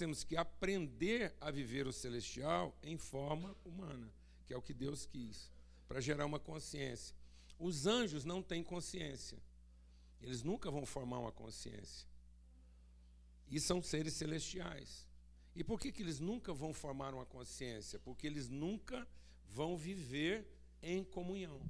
temos que aprender a viver o celestial em forma humana, que é o que Deus quis, para gerar uma consciência. Os anjos não têm consciência. Eles nunca vão formar uma consciência. E são seres celestiais. E por que, que eles nunca vão formar uma consciência? Porque eles nunca vão viver em comunhão.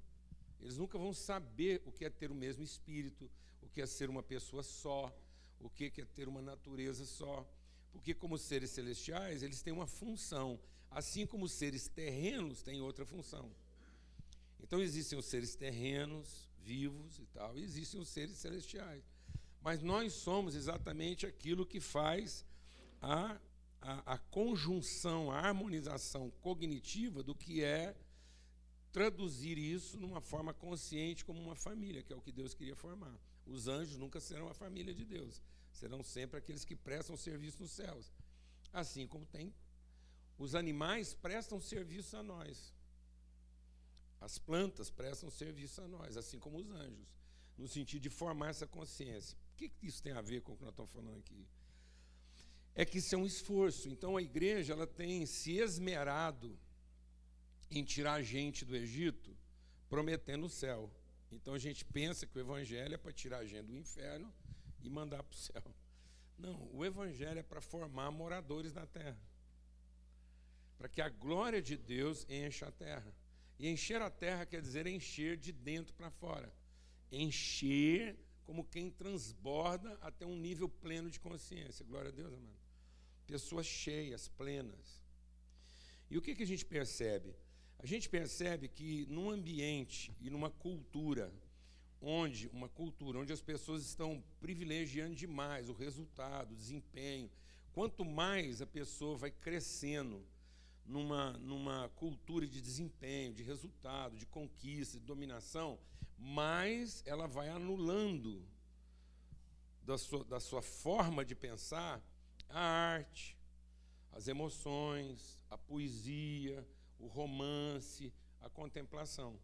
Eles nunca vão saber o que é ter o mesmo espírito, o que é ser uma pessoa só, o que é ter uma natureza só. Porque, como seres celestiais, eles têm uma função, assim como os seres terrenos têm outra função. Então, existem os seres terrenos, vivos e tal, e existem os seres celestiais. Mas nós somos exatamente aquilo que faz a, a, a conjunção, a harmonização cognitiva do que é traduzir isso numa forma consciente como uma família, que é o que Deus queria formar. Os anjos nunca serão a família de Deus, serão sempre aqueles que prestam serviço nos céus. Assim como tem os animais prestam serviço a nós. As plantas prestam serviço a nós, assim como os anjos, no sentido de formar essa consciência. O que isso tem a ver com o que nós estamos falando aqui? É que isso é um esforço. Então a igreja ela tem se esmerado em tirar a gente do Egito, prometendo o céu. Então a gente pensa que o evangelho é para tirar a gente do inferno e mandar para o céu. Não, o evangelho é para formar moradores na terra. Para que a glória de Deus encha a terra. E encher a terra quer dizer encher de dentro para fora. Encher como quem transborda até um nível pleno de consciência. Glória a Deus, amado. Pessoas cheias, plenas. E o que, que a gente percebe? A gente percebe que num ambiente e numa cultura onde uma cultura onde as pessoas estão privilegiando demais o resultado, o desempenho, quanto mais a pessoa vai crescendo numa, numa cultura de desempenho, de resultado, de conquista, de dominação, mais ela vai anulando da sua, da sua forma de pensar a arte, as emoções, a poesia, o romance, a contemplação.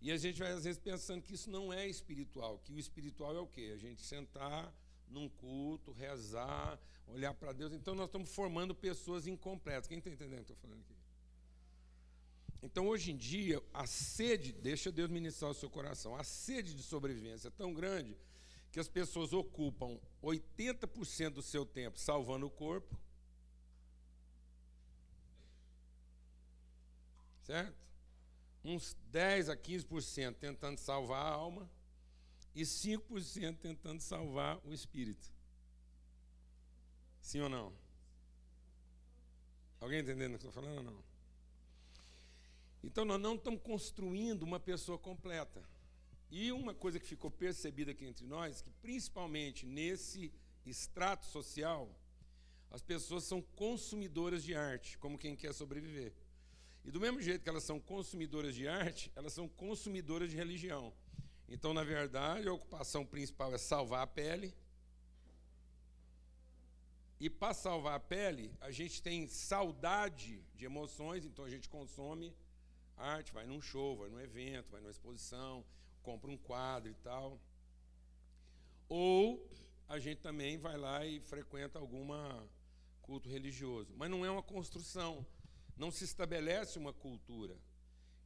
E a gente vai, às vezes, pensando que isso não é espiritual, que o espiritual é o quê? A gente sentar num culto, rezar, olhar para Deus. Então nós estamos formando pessoas incompletas. Quem está entendendo o que eu estou falando aqui? Então hoje em dia, a sede, deixa Deus ministrar o seu coração, a sede de sobrevivência é tão grande que as pessoas ocupam 80% do seu tempo salvando o corpo. Certo? Uns 10 a 15% tentando salvar a alma e 5% tentando salvar o espírito. Sim ou não? Alguém entendendo o que eu estou falando ou não? Então nós não estamos construindo uma pessoa completa. E uma coisa que ficou percebida aqui entre nós, que principalmente nesse extrato social, as pessoas são consumidoras de arte, como quem quer sobreviver. E do mesmo jeito que elas são consumidoras de arte, elas são consumidoras de religião. Então, na verdade, a ocupação principal é salvar a pele, e para salvar a pele, a gente tem saudade de emoções, então a gente consome arte, vai num show, vai num evento, vai numa exposição, compra um quadro e tal. Ou a gente também vai lá e frequenta alguma culto religioso. Mas não é uma construção, não se estabelece uma cultura,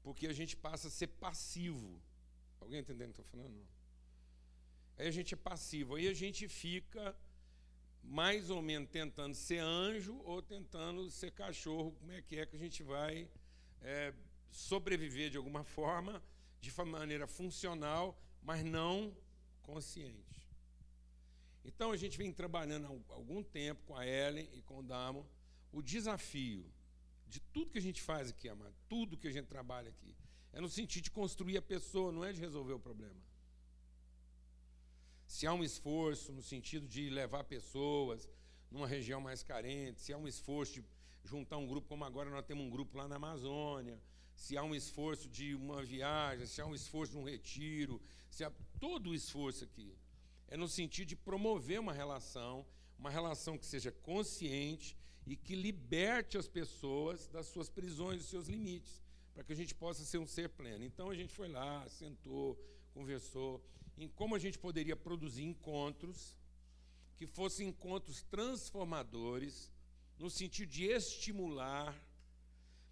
porque a gente passa a ser passivo. Alguém entendendo o que eu estou falando? Aí a gente é passivo, aí a gente fica mais ou menos tentando ser anjo ou tentando ser cachorro, como é que é que a gente vai é, sobreviver de alguma forma, de maneira funcional, mas não consciente. Então a gente vem trabalhando há algum tempo com a Ellen e com o Damo o desafio de tudo que a gente faz aqui, amado, tudo que a gente trabalha aqui, é no sentido de construir a pessoa, não é de resolver o problema. Se há um esforço no sentido de levar pessoas numa região mais carente, se há um esforço de juntar um grupo, como agora nós temos um grupo lá na Amazônia, se há um esforço de uma viagem, se há um esforço de um retiro, se há todo o esforço aqui é no sentido de promover uma relação, uma relação que seja consciente e que liberte as pessoas das suas prisões, dos seus limites, para que a gente possa ser um ser pleno. Então a gente foi lá, sentou, conversou em como a gente poderia produzir encontros que fossem encontros transformadores, no sentido de estimular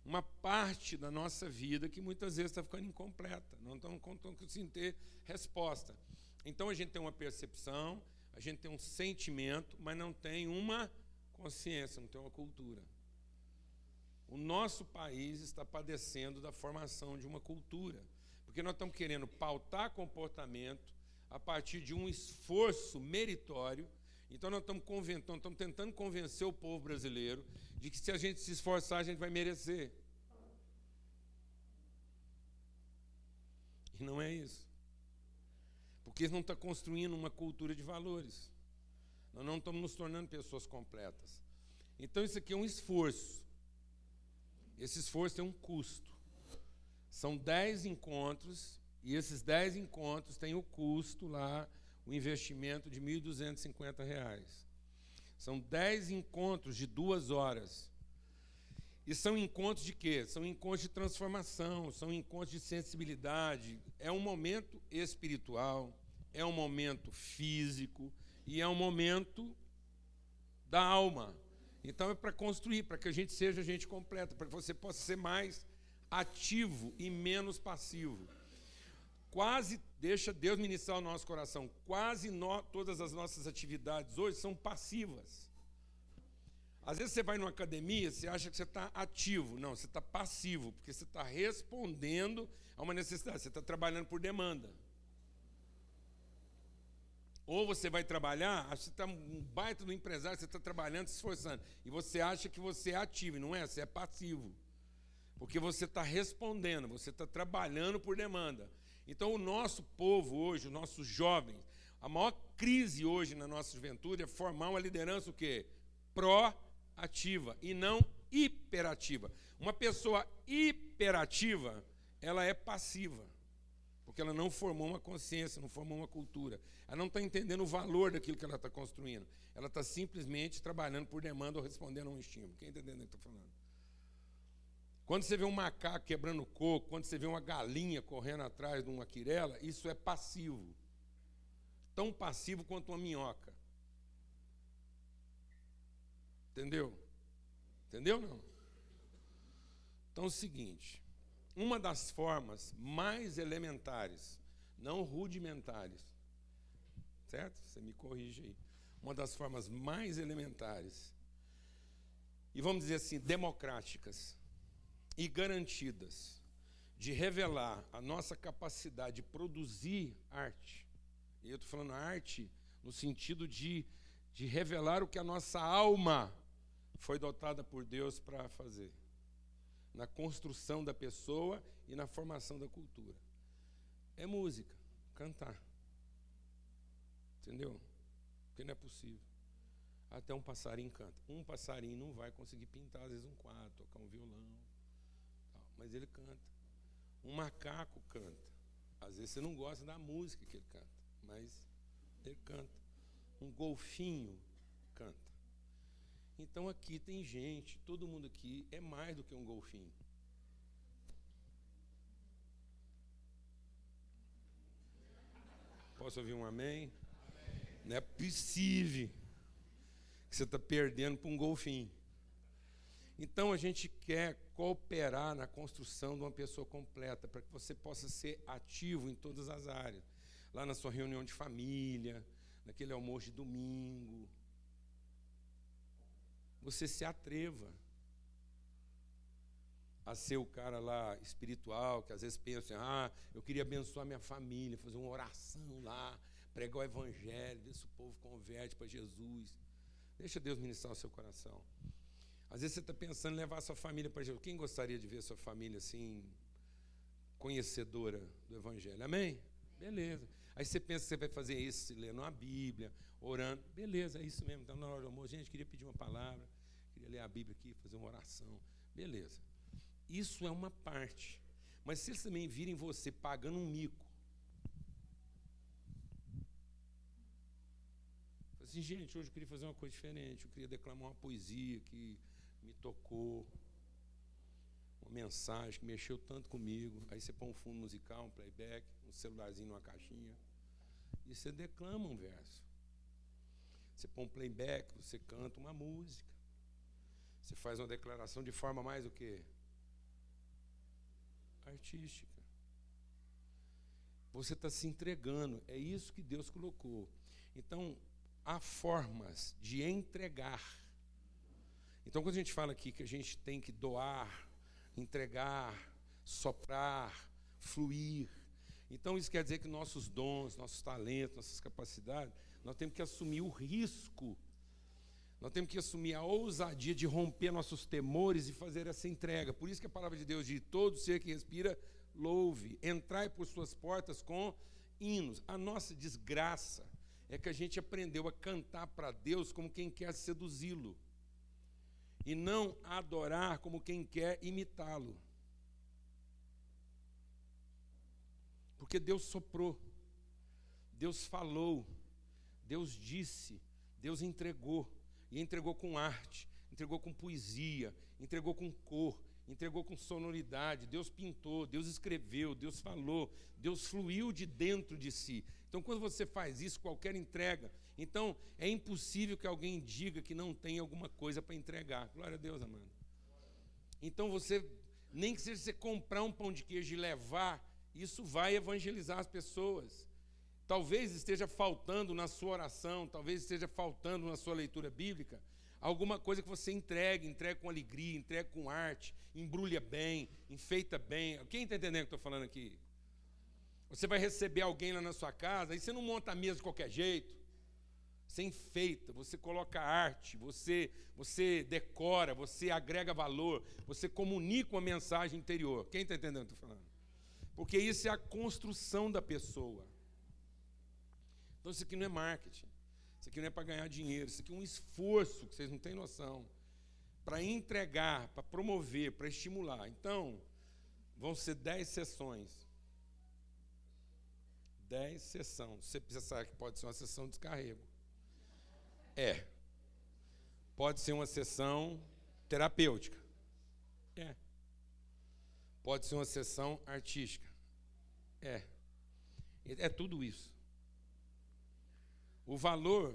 uma parte da nossa vida que muitas vezes está ficando incompleta, não estamos conseguindo ter resposta. Então a gente tem uma percepção, a gente tem um sentimento, mas não tem uma consciência, não tem uma cultura. O nosso país está padecendo da formação de uma cultura, porque nós estamos querendo pautar comportamento a partir de um esforço meritório. Então nós estamos, estamos tentando convencer o povo brasileiro de que se a gente se esforçar, a gente vai merecer. E não é isso. Porque não está construindo uma cultura de valores. Nós não estamos nos tornando pessoas completas. Então isso aqui é um esforço. Esse esforço tem um custo. São dez encontros, e esses dez encontros têm o custo lá, o investimento de R$ 1.250. São dez encontros de duas horas. E são encontros de quê? São encontros de transformação, são encontros de sensibilidade. É um momento espiritual, é um momento físico e é um momento da alma. Então é para construir, para que a gente seja gente completa, para que você possa ser mais ativo e menos passivo. Quase, deixa Deus ministrar o nosso coração, quase no, todas as nossas atividades hoje são passivas. Às vezes você vai numa academia, você acha que você está ativo. Não, você está passivo, porque você está respondendo a uma necessidade, você está trabalhando por demanda. Ou você vai trabalhar, você está um baita do empresário, você está trabalhando, se esforçando, e você acha que você é ativo, não é, você é passivo. Porque você está respondendo, você está trabalhando por demanda. Então, o nosso povo hoje, os nossos jovens, a maior crise hoje na nossa juventude é formar uma liderança o quê? Proativa e não hiperativa. Uma pessoa hiperativa, ela é passiva porque ela não formou uma consciência, não formou uma cultura. Ela não está entendendo o valor daquilo que ela está construindo. Ela está simplesmente trabalhando por demanda ou respondendo a um estímulo. Quem está entendendo o que eu estou falando? Quando você vê um macaco quebrando coco, quando você vê uma galinha correndo atrás de uma quirela, isso é passivo. Tão passivo quanto uma minhoca. Entendeu? Entendeu não? Então é o seguinte, uma das formas mais elementares, não rudimentares, certo? Você me corrige aí. Uma das formas mais elementares, e vamos dizer assim, democráticas e garantidas, de revelar a nossa capacidade de produzir arte. E eu estou falando arte no sentido de, de revelar o que a nossa alma foi dotada por Deus para fazer na construção da pessoa e na formação da cultura. É música, cantar. Entendeu? Porque não é possível. Até um passarinho canta. Um passarinho não vai conseguir pintar, às vezes, um quadro, tocar um violão. Tal, mas ele canta. Um macaco canta. Às vezes você não gosta da música que ele canta, mas ele canta. Um golfinho canta. Então aqui tem gente, todo mundo aqui é mais do que um golfinho. Posso ouvir um amém? amém. Não é possível que você está perdendo para um golfinho. Então a gente quer cooperar na construção de uma pessoa completa, para que você possa ser ativo em todas as áreas. Lá na sua reunião de família, naquele almoço de domingo, você se atreva a ser o cara lá espiritual, que às vezes pensa, ah, eu queria abençoar minha família, fazer uma oração lá, pregar o evangelho, ver se o povo converte para Jesus. Deixa Deus ministrar o seu coração. Às vezes você está pensando em levar a sua família para Jesus. Quem gostaria de ver a sua família assim, conhecedora do Evangelho? Amém? Beleza. Aí você pensa que você vai fazer isso, lendo a Bíblia, orando. Beleza, é isso mesmo. Então, na hora do almoço, gente, queria pedir uma palavra queria ler a Bíblia aqui, fazer uma oração. Beleza. Isso é uma parte. Mas se eles também virem você pagando um mico, assim, gente, hoje eu queria fazer uma coisa diferente, eu queria declamar uma poesia que me tocou, uma mensagem que mexeu tanto comigo. Aí você põe um fundo musical, um playback, um celularzinho numa caixinha, e você declama um verso. Você põe um playback, você canta uma música. Você faz uma declaração de forma mais o quê? Artística. Você está se entregando. É isso que Deus colocou. Então, há formas de entregar. Então, quando a gente fala aqui que a gente tem que doar, entregar, soprar, fluir, então isso quer dizer que nossos dons, nossos talentos, nossas capacidades, nós temos que assumir o risco, nós temos que assumir a ousadia de romper nossos temores e fazer essa entrega. Por isso que a palavra de Deus diz: todo ser que respira, louve, entrai por suas portas com hinos. A nossa desgraça é que a gente aprendeu a cantar para Deus como quem quer seduzi-lo, e não adorar como quem quer imitá-lo. Porque Deus soprou, Deus falou, Deus disse, Deus entregou, e entregou com arte, entregou com poesia, entregou com cor, entregou com sonoridade. Deus pintou, Deus escreveu, Deus falou, Deus fluiu de dentro de si. Então, quando você faz isso, qualquer entrega, então é impossível que alguém diga que não tem alguma coisa para entregar. Glória a Deus, amado. Então, você, nem que seja você comprar um pão de queijo e levar isso vai evangelizar as pessoas. Talvez esteja faltando na sua oração, talvez esteja faltando na sua leitura bíblica, alguma coisa que você entregue, entregue com alegria, entregue com arte, embrulha bem, enfeita bem. Quem está entendendo o que eu estou falando aqui? Você vai receber alguém lá na sua casa, e você não monta a mesa de qualquer jeito. Você enfeita, você coloca arte, você, você decora, você agrega valor, você comunica uma mensagem interior. Quem está entendendo o que eu estou falando? Porque isso é a construção da pessoa. Então isso aqui não é marketing. Isso aqui não é para ganhar dinheiro. Isso aqui é um esforço que vocês não têm noção. Para entregar, para promover, para estimular. Então, vão ser dez sessões. Dez sessões. Você saber que pode ser uma sessão de descarrego. É. Pode ser uma sessão terapêutica. É. Pode ser uma sessão artística. É. É tudo isso. O valor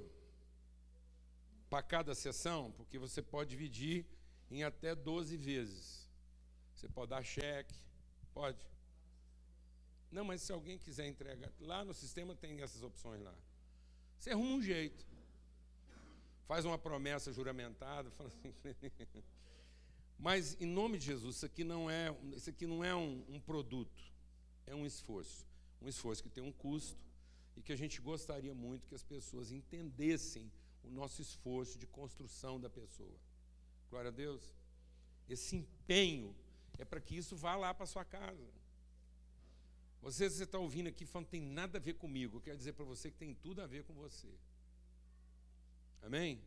para cada sessão, porque você pode dividir em até 12 vezes. Você pode dar cheque, pode. Não, mas se alguém quiser entregar, lá no sistema tem essas opções lá. Você arruma um jeito. Faz uma promessa juramentada, fala assim. Mas, em nome de Jesus, isso aqui não é, isso aqui não é um, um produto, é um esforço. Um esforço que tem um custo e que a gente gostaria muito que as pessoas entendessem o nosso esforço de construção da pessoa. Glória a Deus. Esse empenho é para que isso vá lá para sua casa. Você, está ouvindo aqui falando tem nada a ver comigo. Eu quero dizer para você que tem tudo a ver com você. Amém?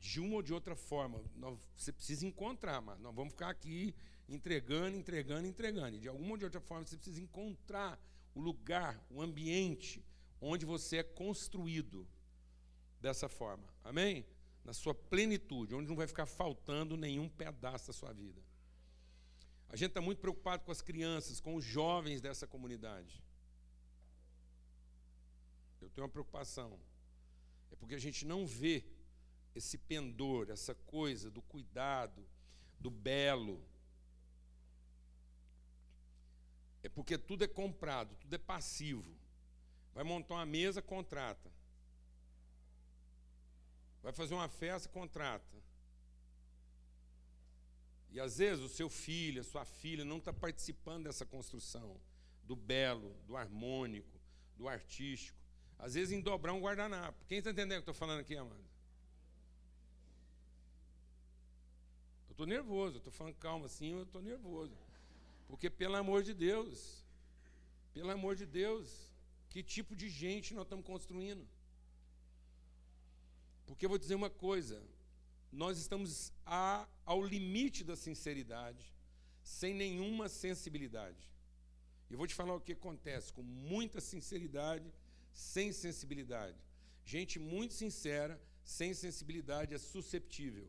de uma ou de outra forma, nós, você precisa encontrar, mas nós vamos ficar aqui entregando, entregando, entregando. E de alguma ou de outra forma, você precisa encontrar o lugar, o ambiente onde você é construído dessa forma. Amém? Na sua plenitude, onde não vai ficar faltando nenhum pedaço da sua vida. A gente está muito preocupado com as crianças, com os jovens dessa comunidade. Eu tenho uma preocupação. É porque a gente não vê esse pendor, essa coisa do cuidado, do belo. É porque tudo é comprado, tudo é passivo. Vai montar uma mesa, contrata. Vai fazer uma festa, contrata. E às vezes o seu filho, a sua filha não está participando dessa construção do belo, do harmônico, do artístico. Às vezes em dobrar um guardanapo. Quem está entendendo o que eu estou falando aqui, amado? estou nervoso, estou falando calma assim, eu estou nervoso. Porque, pelo amor de Deus, pelo amor de Deus, que tipo de gente nós estamos construindo? Porque eu vou dizer uma coisa: nós estamos a, ao limite da sinceridade, sem nenhuma sensibilidade. E vou te falar o que acontece com muita sinceridade, sem sensibilidade. Gente muito sincera, sem sensibilidade, é susceptível.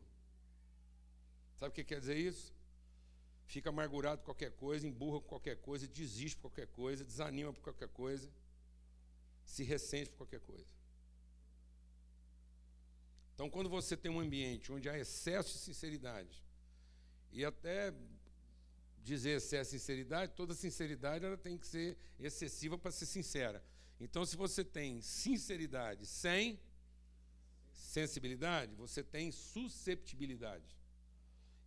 Sabe o que quer dizer isso? Fica amargurado por qualquer coisa, emburra por qualquer coisa, desiste por qualquer coisa, desanima por qualquer coisa, se ressente por qualquer coisa. Então, quando você tem um ambiente onde há excesso de sinceridade, e até dizer excesso de sinceridade, toda sinceridade ela tem que ser excessiva para ser sincera. Então, se você tem sinceridade sem sensibilidade, você tem susceptibilidade.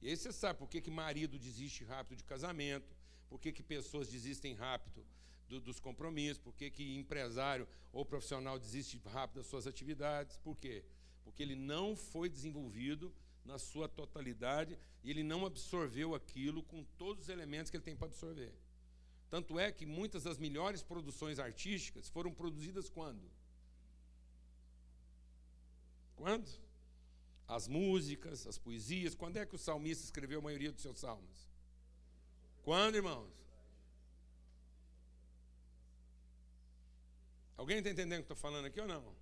E aí você sabe por que, que marido desiste rápido de casamento, por que, que pessoas desistem rápido do, dos compromissos, por que, que empresário ou profissional desiste rápido das suas atividades. Por quê? Porque ele não foi desenvolvido na sua totalidade e ele não absorveu aquilo com todos os elementos que ele tem para absorver. Tanto é que muitas das melhores produções artísticas foram produzidas quando? Quando? As músicas, as poesias. Quando é que o salmista escreveu a maioria dos seus salmos? Quando, irmãos? Alguém está entendendo o que estou falando aqui ou não?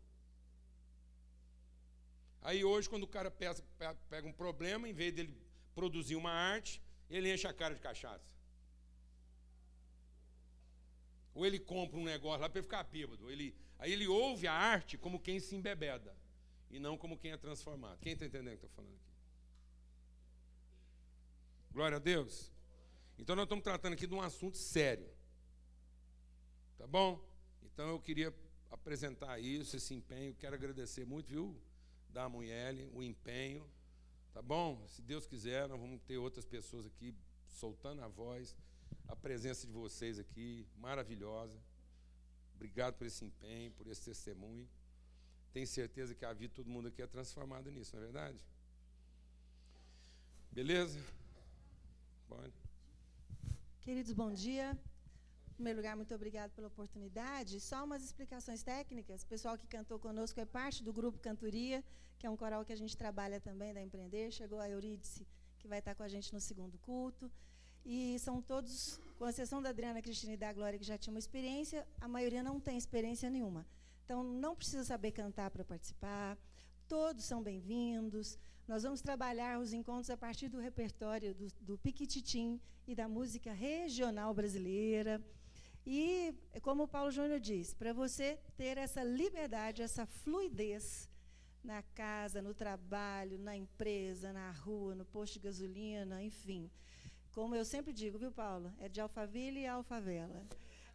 Aí hoje, quando o cara pega um problema, em vez dele produzir uma arte, ele enche a cara de cachaça. Ou ele compra um negócio lá para ele ficar bêbado. Ele, aí ele ouve a arte como quem se embebeda, e não como quem é transformado. Quem está entendendo o que estou falando aqui? Glória a Deus. Então nós estamos tratando aqui de um assunto sério. Tá bom? Então eu queria apresentar isso, esse empenho. Quero agradecer muito, viu, da Munhele, o empenho. Tá bom? Se Deus quiser, nós vamos ter outras pessoas aqui soltando a voz. A presença de vocês aqui, maravilhosa. Obrigado por esse empenho, por esse testemunho. Tenho certeza que a vida de todo mundo aqui é transformada nisso, não é verdade? Beleza? Pode. Queridos, bom dia. Primeiro lugar, muito obrigado pela oportunidade. Só umas explicações técnicas. O pessoal que cantou conosco é parte do grupo Cantoria, que é um coral que a gente trabalha também da Empreender. Chegou a Eurídice, que vai estar com a gente no segundo culto. E são todos, com exceção da Adriana Cristina e da Glória, que já tinham experiência, a maioria não tem experiência nenhuma. Então, não precisa saber cantar para participar. Todos são bem-vindos. Nós vamos trabalhar os encontros a partir do repertório do, do Piquititim e da música regional brasileira. E, como o Paulo Júnior diz, para você ter essa liberdade, essa fluidez na casa, no trabalho, na empresa, na rua, no posto de gasolina, enfim. Como eu sempre digo, viu, Paulo? É de Alphaville e Alfavela.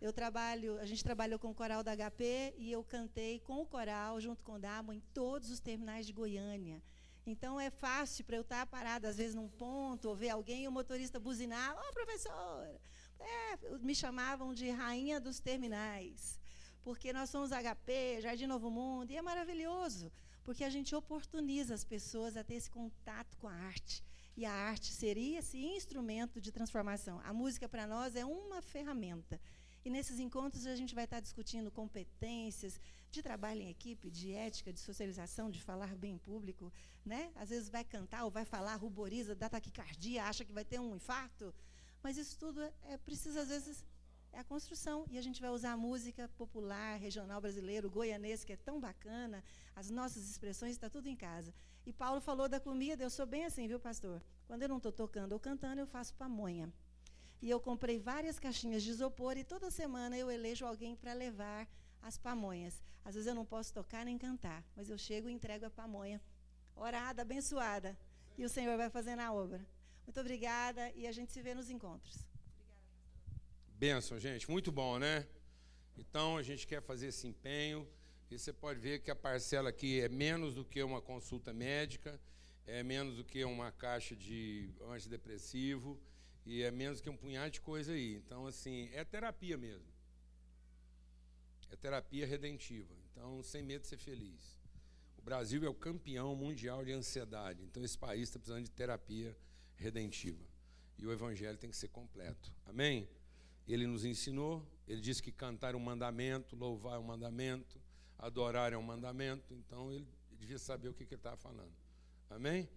Eu trabalho, a gente trabalhou com o coral da HP e eu cantei com o coral, junto com o Damo, em todos os terminais de Goiânia. Então é fácil para eu estar parada, às vezes, num ponto, ou ver alguém e o motorista buzinar, ô oh, professora, é, me chamavam de rainha dos terminais, porque nós somos HP, Jardim Novo Mundo, e é maravilhoso, porque a gente oportuniza as pessoas a ter esse contato com a arte. E a arte seria esse instrumento de transformação. A música, para nós, é uma ferramenta. E nesses encontros a gente vai estar discutindo competências de trabalho em equipe, de ética, de socialização, de falar bem em público. Né? Às vezes vai cantar ou vai falar, ruboriza, dá taquicardia, acha que vai ter um infarto. Mas isso tudo é, é precisa, às vezes, é a construção. E a gente vai usar a música popular, regional brasileiro, goianês, que é tão bacana, as nossas expressões, está tudo em casa. E Paulo falou da comida, eu sou bem assim, viu, pastor? Quando eu não estou tocando ou cantando, eu faço pamonha. E eu comprei várias caixinhas de isopor e toda semana eu elejo alguém para levar as pamonhas. Às vezes eu não posso tocar nem cantar, mas eu chego e entrego a pamonha. Orada, abençoada. E o Senhor vai fazendo a obra. Muito obrigada e a gente se vê nos encontros. Benção, gente. Muito bom, né? Então, a gente quer fazer esse empenho. E você pode ver que a parcela aqui é menos do que uma consulta médica, é menos do que uma caixa de antidepressivo e é menos que um punhado de coisa aí. Então, assim, é terapia mesmo. É terapia redentiva. Então, sem medo de ser feliz. O Brasil é o campeão mundial de ansiedade. Então, esse país está precisando de terapia redentiva. E o evangelho tem que ser completo. Amém? Ele nos ensinou, ele disse que cantar é um mandamento, louvar é um mandamento, adorar é um mandamento, então ele devia saber o que, que ele estava falando. Amém?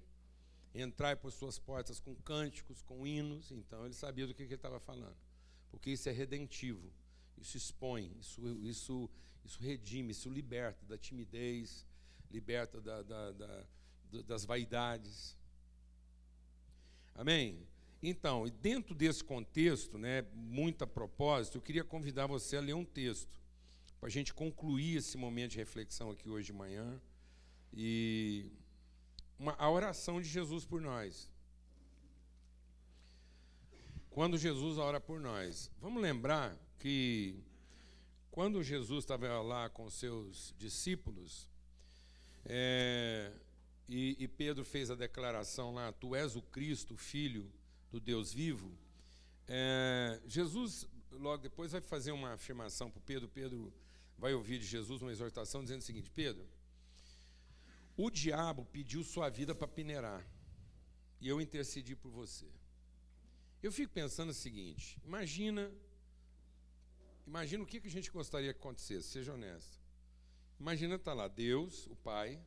Entrar por suas portas com cânticos, com hinos, então ele sabia do que, que ele estava falando. Porque isso é redentivo, isso expõe, isso, isso, isso redime, isso liberta da timidez, liberta da, da, da, das vaidades. Amém? Então, dentro desse contexto, né, muito a propósito, eu queria convidar você a ler um texto, para a gente concluir esse momento de reflexão aqui hoje de manhã. E oração de Jesus por nós. Quando Jesus ora por nós. Vamos lembrar que quando Jesus estava lá com seus discípulos, é, e, e Pedro fez a declaração lá: Tu és o Cristo, filho do Deus vivo. É, Jesus, logo depois, vai fazer uma afirmação para Pedro. Pedro vai ouvir de Jesus uma exortação dizendo o seguinte: Pedro, o diabo pediu sua vida para peneirar, e eu intercedi por você. Eu fico pensando o seguinte: imagina, imagina o que a gente gostaria que acontecesse, seja honesto. Imagina estar tá lá Deus, o Pai,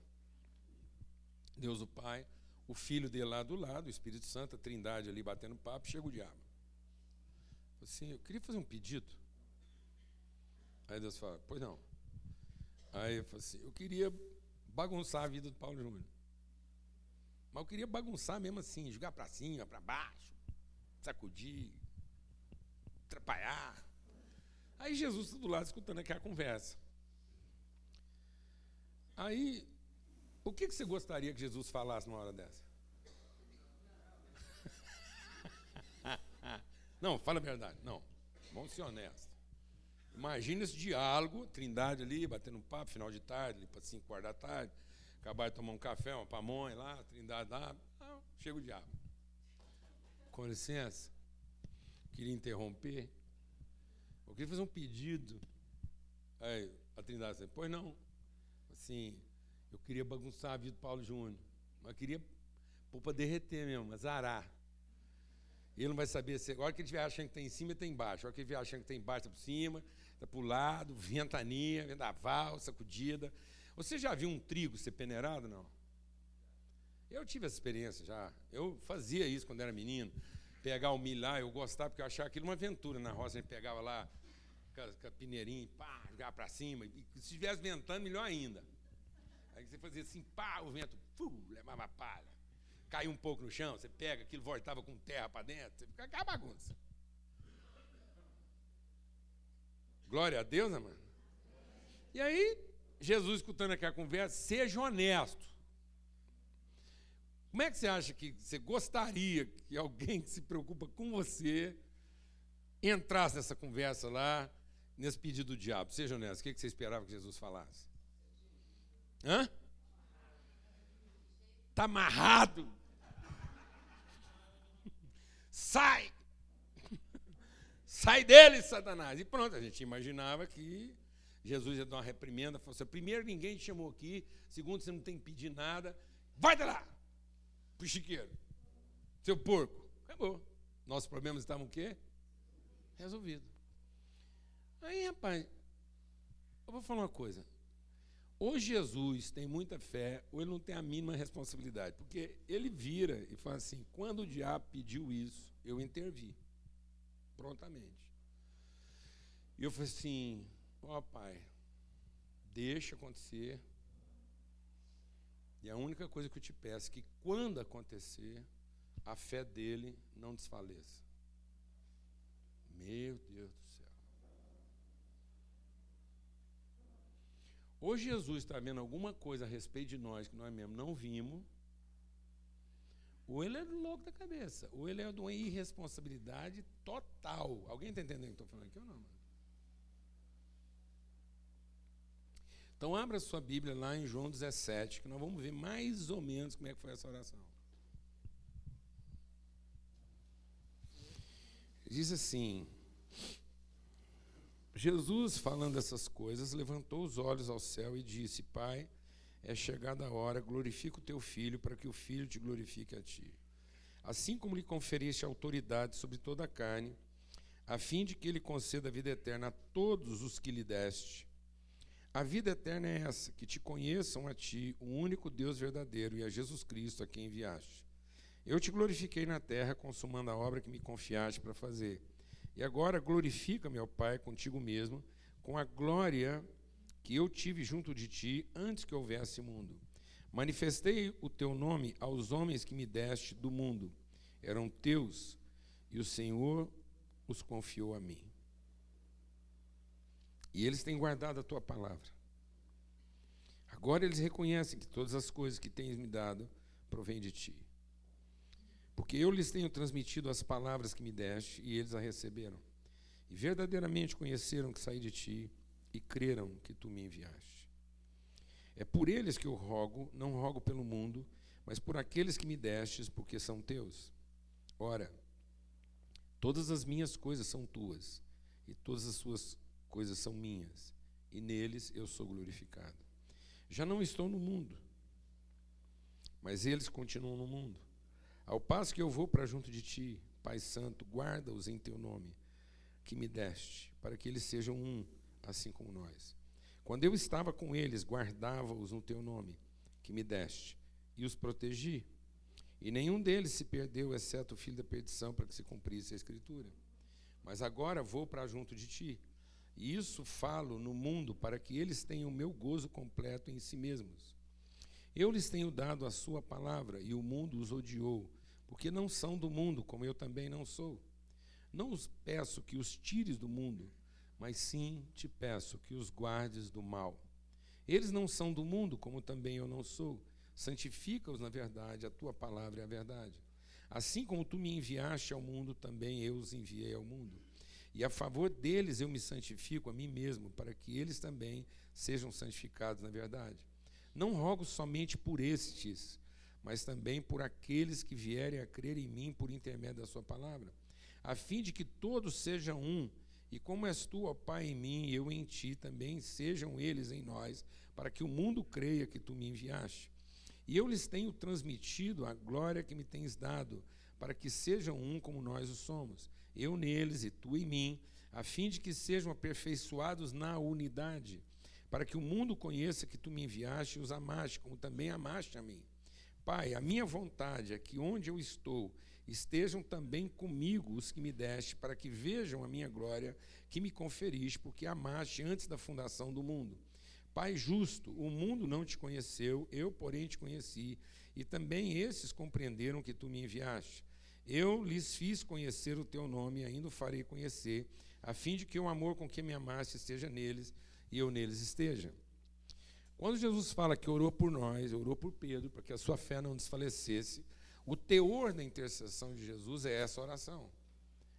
Deus o Pai, o Filho dele lá do lado, o Espírito Santo, a Trindade ali batendo papo, chega o diabo. Assim, eu queria fazer um pedido. Aí Deus fala, pois não. Aí eu falo assim, eu queria bagunçar a vida do Paulo Júnior. Mas eu queria bagunçar mesmo assim, jogar para cima, para baixo, sacudir, atrapalhar. Aí Jesus está do lado escutando aquela conversa. Aí o que, que você gostaria que Jesus falasse numa hora dessa? Não, fala a verdade. Não. Vamos ser honestos. Imagina esse diálogo, trindade ali, batendo um papo, final de tarde, ali para 5 horas da tarde. Acabar de tomar um café, uma pamonha lá, trindade lá. Ah, chega o diabo. Com licença. Queria interromper. Eu queria fazer um pedido. Aí, a trindade disse, pois não. Assim, eu queria bagunçar a vida do Paulo Júnior. Mas queria pôr para derreter mesmo, azarar. Ele não vai saber se. Agora que ele estiver achando que está em cima, está embaixo. Agora que ele estiver achando que está embaixo, está por cima, está para o lado, ventania, vendaval, sacudida. Você já viu um trigo ser peneirado? Não. Eu tive essa experiência já. Eu fazia isso quando era menino. Pegar o milho lá, eu gostava, porque eu achava aquilo uma aventura na roça. A gente pegava lá com a, com a peneirinha, pá, jogava para cima. E se estivesse ventando, melhor ainda. Aí você fazia assim, pá, o vento, fu, levava palha. Caiu um pouco no chão, você pega, aquilo voltava com terra para dentro, você fica aquela bagunça. Glória a Deus, né, mano? E aí, Jesus escutando aquela conversa, seja honesto. Como é que você acha que você gostaria que alguém que se preocupa com você entrasse nessa conversa lá, nesse pedido do diabo? Seja honesto, o que você esperava que Jesus falasse? Hã? Está amarrado. Sai! Sai dele, Satanás. E pronto, a gente imaginava que Jesus ia dar uma reprimenda. Falou assim, primeiro, ninguém te chamou aqui. Segundo, você não tem que pedir nada. Vai de lá! Pro chiqueiro. Seu porco. Acabou. Nossos problemas estavam o quê? Resolvido. Aí, rapaz, eu vou falar uma coisa. Ou Jesus tem muita fé, ou ele não tem a mínima responsabilidade. Porque ele vira e fala assim: quando o diabo pediu isso, eu intervi. Prontamente. E eu falei assim: ó oh, pai, deixa acontecer. E a única coisa que eu te peço é que quando acontecer, a fé dele não desfaleça. Meu Deus do Ou Jesus está vendo alguma coisa a respeito de nós que nós mesmos não vimos, ou ele é louco da cabeça, ou ele é de uma irresponsabilidade total. Alguém está entendendo o que estou falando aqui ou não? Mano? Então abra sua Bíblia lá em João 17, que nós vamos ver mais ou menos como é que foi essa oração. Diz assim: Jesus, falando essas coisas, levantou os olhos ao céu e disse: Pai, é chegada a hora, glorifica o teu filho, para que o filho te glorifique a ti. Assim como lhe conferiste autoridade sobre toda a carne, a fim de que ele conceda a vida eterna a todos os que lhe deste. A vida eterna é essa, que te conheçam a ti, o único Deus verdadeiro, e a Jesus Cristo a quem enviaste. Eu te glorifiquei na terra, consumando a obra que me confiaste para fazer. E agora glorifica, meu Pai, contigo mesmo, com a glória que eu tive junto de ti antes que houvesse mundo. Manifestei o teu nome aos homens que me deste do mundo. Eram teus, e o Senhor os confiou a mim. E eles têm guardado a tua palavra. Agora eles reconhecem que todas as coisas que tens me dado provém de ti. Porque eu lhes tenho transmitido as palavras que me deste, e eles a receberam. E verdadeiramente conheceram que saí de ti, e creram que tu me enviaste. É por eles que eu rogo, não rogo pelo mundo, mas por aqueles que me destes, porque são teus. Ora, todas as minhas coisas são tuas, e todas as suas coisas são minhas, e neles eu sou glorificado. Já não estou no mundo, mas eles continuam no mundo. Ao passo que eu vou para junto de ti, Pai Santo, guarda-os em teu nome, que me deste, para que eles sejam um, assim como nós. Quando eu estava com eles, guardava-os no teu nome, que me deste, e os protegi. E nenhum deles se perdeu, exceto o filho da perdição, para que se cumprisse a Escritura. Mas agora vou para junto de ti. E isso falo no mundo, para que eles tenham o meu gozo completo em si mesmos. Eu lhes tenho dado a sua palavra, e o mundo os odiou, porque não são do mundo, como eu também não sou. Não os peço que os tires do mundo, mas sim te peço que os guardes do mal. Eles não são do mundo, como também eu não sou. Santifica-os na verdade, a tua palavra é a verdade. Assim como tu me enviaste ao mundo, também eu os enviei ao mundo. E a favor deles eu me santifico a mim mesmo, para que eles também sejam santificados na verdade. Não rogo somente por estes, mas também por aqueles que vierem a crer em mim por intermédio da sua palavra, a fim de que todos sejam um, e como és tu, ó Pai, em mim e eu em ti, também sejam eles em nós, para que o mundo creia que tu me enviaste. E eu lhes tenho transmitido a glória que me tens dado, para que sejam um como nós o somos, eu neles e tu em mim, a fim de que sejam aperfeiçoados na unidade, para que o mundo conheça que tu me enviaste e os amaste, como também amaste a mim. Pai, a minha vontade é que onde eu estou estejam também comigo os que me deste, para que vejam a minha glória que me conferiste, porque amaste antes da fundação do mundo. Pai justo, o mundo não te conheceu, eu, porém, te conheci, e também esses compreenderam que tu me enviaste. Eu lhes fiz conhecer o teu nome e ainda o farei conhecer, a fim de que o amor com que me amaste esteja neles e eu neles esteja. Quando Jesus fala que orou por nós, orou por Pedro, para que a sua fé não desfalecesse, o teor da intercessão de Jesus é essa oração.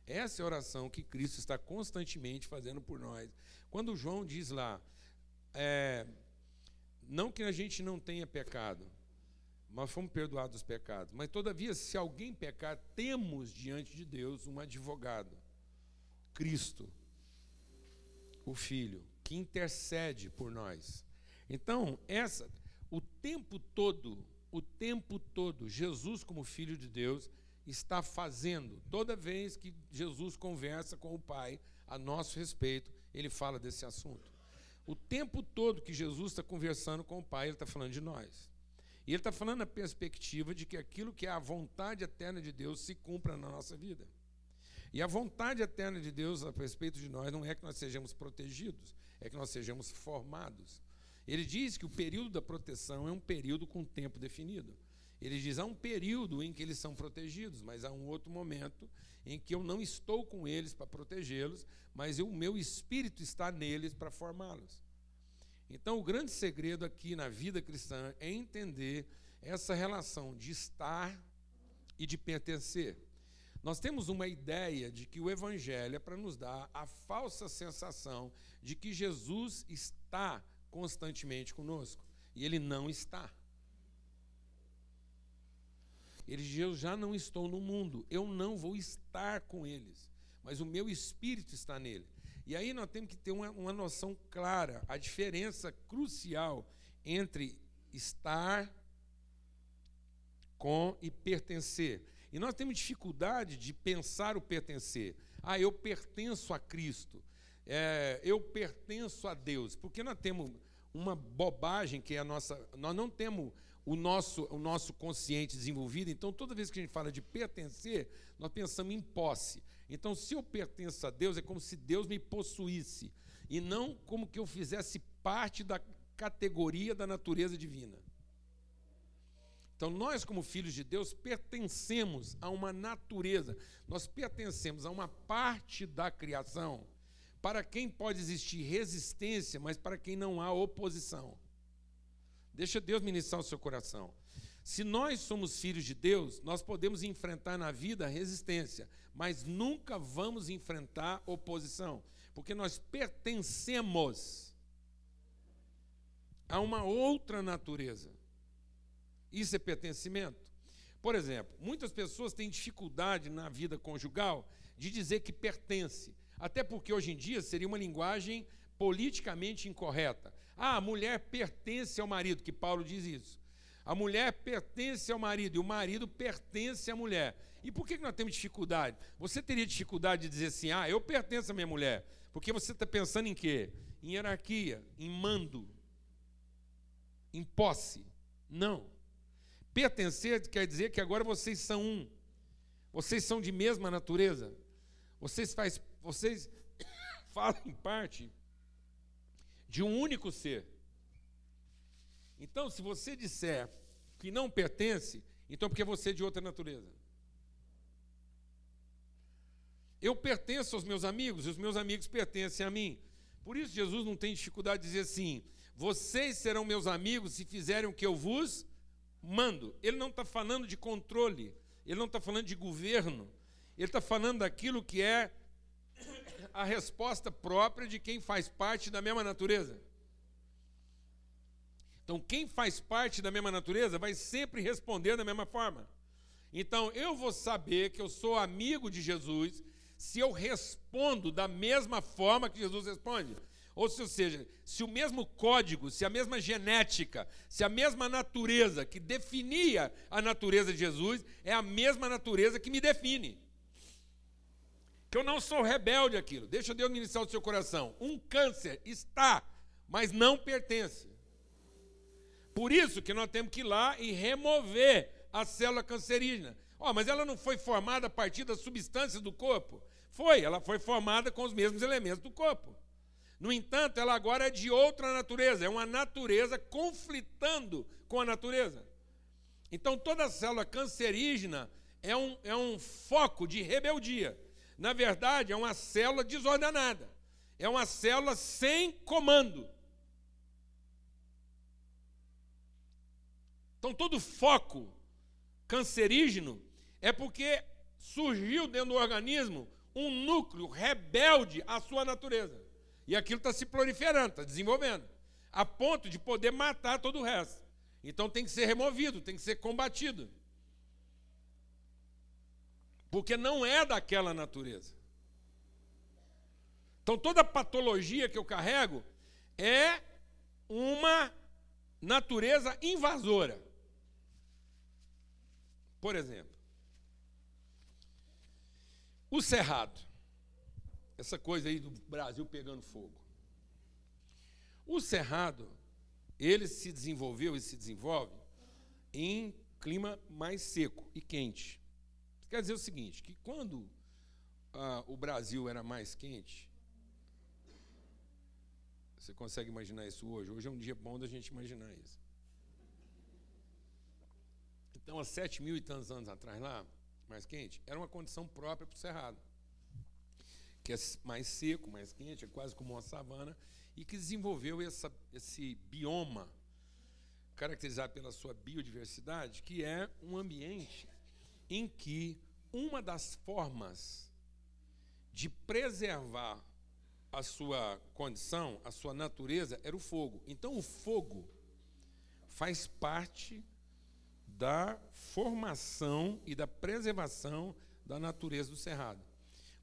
Essa é a oração que Cristo está constantemente fazendo por nós. Quando João diz lá, é, não que a gente não tenha pecado, mas fomos perdoados dos pecados. Mas, todavia, se alguém pecar, temos diante de Deus um advogado, Cristo, o Filho, que intercede por nós. Então, essa, o tempo todo, o tempo todo, Jesus, como Filho de Deus, está fazendo, toda vez que Jesus conversa com o Pai a nosso respeito, ele fala desse assunto. O tempo todo que Jesus está conversando com o Pai, ele está falando de nós. E ele está falando na perspectiva de que aquilo que é a vontade eterna de Deus se cumpra na nossa vida. E a vontade eterna de Deus a respeito de nós não é que nós sejamos protegidos, é que nós sejamos formados. Ele diz que o período da proteção é um período com tempo definido. Ele diz: há um período em que eles são protegidos, mas há um outro momento em que eu não estou com eles para protegê-los, mas o meu espírito está neles para formá-los. Então, o grande segredo aqui na vida cristã é entender essa relação de estar e de pertencer. Nós temos uma ideia de que o Evangelho é para nos dar a falsa sensação de que Jesus está constantemente conosco. E ele não está. Ele diz: Eu já não estou no mundo, eu não vou estar com eles, mas o meu espírito está nele. E aí nós temos que ter uma, uma noção clara, a diferença crucial entre estar com e pertencer. E nós temos dificuldade de pensar o pertencer. Ah, eu pertenço a Cristo, é, eu pertenço a Deus, porque nós temos uma bobagem que é a nossa. Nós não temos o nosso, o nosso consciente desenvolvido. Então, toda vez que a gente fala de pertencer, nós pensamos em posse. Então, se eu pertenço a Deus, é como se Deus me possuísse, e não como que eu fizesse parte da categoria da natureza divina. Então, nós, como filhos de Deus, pertencemos a uma natureza, nós pertencemos a uma parte da criação para quem pode existir resistência, mas para quem não há oposição. Deixa Deus ministrar o seu coração. Se nós somos filhos de Deus, nós podemos enfrentar na vida resistência, mas nunca vamos enfrentar oposição, porque nós pertencemos a uma outra natureza. Isso é pertencimento. Por exemplo, muitas pessoas têm dificuldade na vida conjugal de dizer que pertence, até porque hoje em dia seria uma linguagem politicamente incorreta. Ah, a mulher pertence ao marido, que Paulo diz isso. A mulher pertence ao marido e o marido pertence à mulher. E por que nós temos dificuldade? Você teria dificuldade de dizer assim: ah, eu pertenço à minha mulher. Porque você está pensando em quê? Em hierarquia, em mando, em posse. Não. Pertencer quer dizer que agora vocês são um. Vocês são de mesma natureza. Vocês, faz, vocês fazem parte de um único ser. Então, se você disser que não pertence, então porque você é de outra natureza. Eu pertenço aos meus amigos e os meus amigos pertencem a mim. Por isso, Jesus não tem dificuldade de dizer assim: vocês serão meus amigos se fizerem o que eu vos mando. Ele não está falando de controle, ele não está falando de governo, ele está falando daquilo que é a resposta própria de quem faz parte da mesma natureza. Então, quem faz parte da mesma natureza vai sempre responder da mesma forma. Então, eu vou saber que eu sou amigo de Jesus se eu respondo da mesma forma que Jesus responde. Ou seja, se o mesmo código, se a mesma genética, se a mesma natureza que definia a natureza de Jesus é a mesma natureza que me define. Que eu não sou rebelde aquilo. Deixa Deus ministrar o seu coração. Um câncer está, mas não pertence. Por isso que nós temos que ir lá e remover a célula cancerígena. Oh, mas ela não foi formada a partir das substâncias do corpo? Foi, ela foi formada com os mesmos elementos do corpo. No entanto, ela agora é de outra natureza, é uma natureza conflitando com a natureza. Então, toda célula cancerígena é um, é um foco de rebeldia. Na verdade, é uma célula desordenada, é uma célula sem comando. Então, todo foco cancerígeno é porque surgiu dentro do organismo um núcleo rebelde à sua natureza. E aquilo está se proliferando, está desenvolvendo, a ponto de poder matar todo o resto. Então tem que ser removido, tem que ser combatido. Porque não é daquela natureza. Então toda patologia que eu carrego é uma natureza invasora. Por exemplo, o cerrado. Essa coisa aí do Brasil pegando fogo. O cerrado, ele se desenvolveu e se desenvolve em clima mais seco e quente. Quer dizer o seguinte, que quando ah, o Brasil era mais quente, você consegue imaginar isso hoje? Hoje é um dia bom da gente imaginar isso. Então, há sete mil e tantos anos atrás, lá, mais quente, era uma condição própria para o cerrado, que é mais seco, mais quente, é quase como uma savana, e que desenvolveu essa, esse bioma, caracterizado pela sua biodiversidade, que é um ambiente em que uma das formas de preservar a sua condição, a sua natureza, era o fogo. Então, o fogo faz parte da formação e da preservação da natureza do cerrado.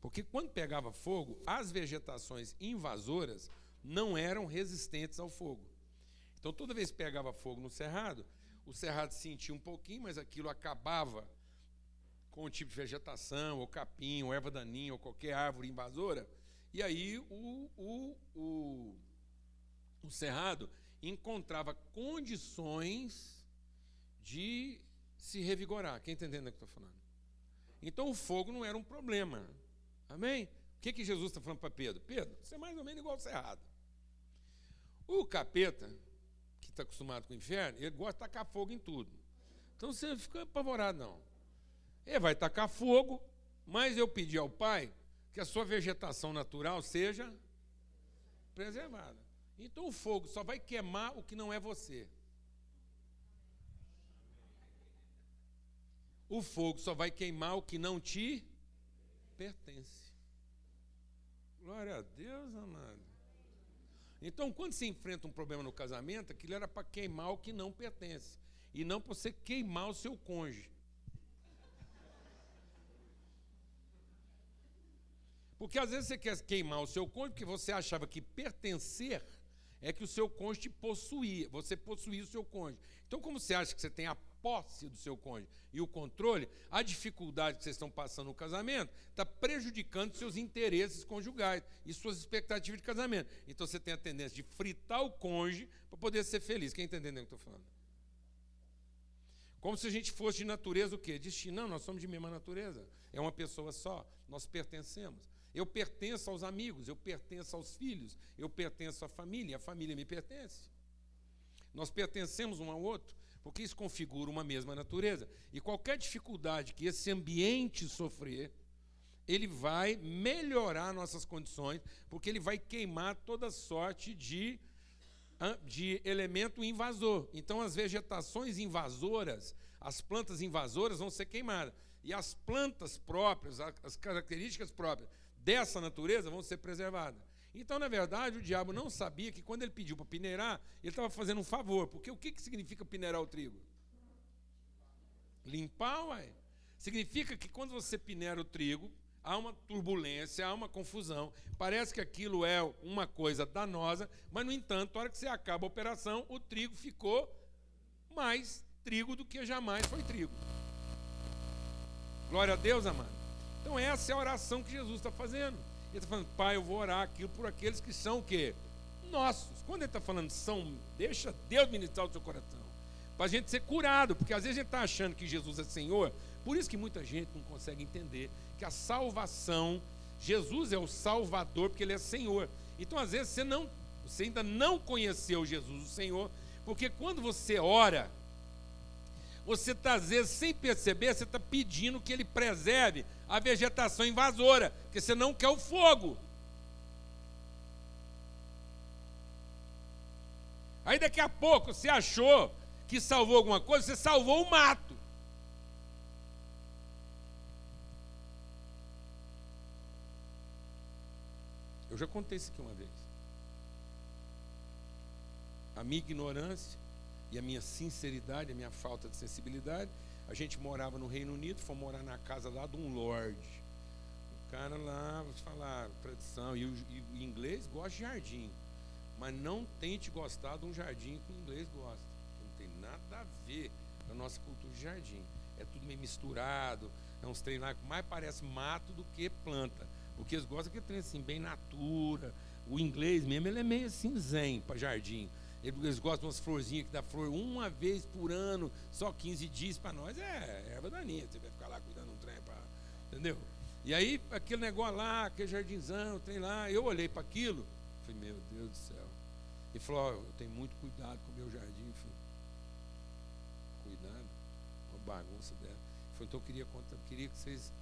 Porque quando pegava fogo, as vegetações invasoras não eram resistentes ao fogo. Então, toda vez que pegava fogo no cerrado, o cerrado sentia um pouquinho, mas aquilo acabava com o tipo de vegetação, ou capim, ou erva daninha, ou qualquer árvore invasora, e aí o, o, o, o cerrado encontrava condições de se revigorar. Quem está entendendo o que eu estou falando? Então o fogo não era um problema. Amém? O que, que Jesus está falando para Pedro? Pedro, você é mais ou menos igual ao cerrado. O capeta, que está acostumado com o inferno, ele gosta de tacar fogo em tudo. Então você não fica apavorado, não. Ele vai tacar fogo, mas eu pedi ao Pai que a sua vegetação natural seja preservada. Então o fogo só vai queimar o que não é você. o fogo só vai queimar o que não te pertence. Glória a Deus, amado. Então, quando você enfrenta um problema no casamento, aquilo era para queimar o que não pertence. E não para você queimar o seu cônjuge. Porque às vezes você quer queimar o seu cônjuge porque você achava que pertencer é que o seu cônjuge possuía, você possuía o seu cônjuge. Então, como você acha que você tem a posse do seu cônjuge e o controle, a dificuldade que vocês estão passando no casamento está prejudicando seus interesses conjugais e suas expectativas de casamento. Então, você tem a tendência de fritar o cônjuge para poder ser feliz. Quem está entendendo o que eu estou falando? Como se a gente fosse de natureza o quê? Destino. Não, nós somos de mesma natureza. É uma pessoa só. Nós pertencemos. Eu pertenço aos amigos, eu pertenço aos filhos, eu pertenço à família, a família me pertence. Nós pertencemos um ao outro, porque isso configura uma mesma natureza. E qualquer dificuldade que esse ambiente sofrer, ele vai melhorar nossas condições, porque ele vai queimar toda sorte de, de elemento invasor. Então, as vegetações invasoras, as plantas invasoras vão ser queimadas. E as plantas próprias, as características próprias dessa natureza vão ser preservadas. Então, na verdade, o diabo não sabia que quando ele pediu para peneirar, ele estava fazendo um favor. Porque o que, que significa peneirar o trigo? Limpar, ué. Significa que quando você peneira o trigo, há uma turbulência, há uma confusão. Parece que aquilo é uma coisa danosa, mas, no entanto, na hora que você acaba a operação, o trigo ficou mais trigo do que jamais foi trigo. Glória a Deus, amado. Então essa é a oração que Jesus está fazendo. Ele está falando, Pai, eu vou orar aquilo por aqueles que são o quê? Nossos. Quando ele está falando são, deixa Deus ministrar o seu coração. Para a gente ser curado, porque às vezes a gente está achando que Jesus é Senhor. Por isso que muita gente não consegue entender que a salvação, Jesus é o Salvador, porque Ele é Senhor. Então, às vezes, você, não, você ainda não conheceu Jesus, o Senhor, porque quando você ora, você está, às vezes, sem perceber, você está pedindo que ele preserve a vegetação invasora, porque você não quer o fogo. Aí daqui a pouco você achou que salvou alguma coisa, você salvou o mato. Eu já contei isso aqui uma vez. A minha ignorância e a minha sinceridade, a minha falta de sensibilidade. A gente morava no Reino Unido, fomos morar na casa lá de um lord. O cara lá, vou falar, tradição, e o, e o inglês gosta de jardim. Mas não tente gostar de um jardim que o inglês gosta. Não tem nada a ver com a nossa cultura de jardim. É tudo meio misturado, é uns treinar que mais parece mato do que planta. Porque eles gostam que trem assim, bem natura. O inglês mesmo, ele é meio assim zen para jardim. Eles gostam de umas florzinhas que dá flor uma vez por ano, só 15 dias para nós é erva daninha. Você vai ficar lá cuidando de um trem, pra, entendeu? E aí, aquele negócio lá, aquele jardinzão, tem lá. Eu olhei para aquilo, falei, meu Deus do céu. E falou: oh, eu tenho muito cuidado com o meu jardim. Falei, cuidado? Uma bagunça dela. Falei, então eu queria, eu queria que vocês.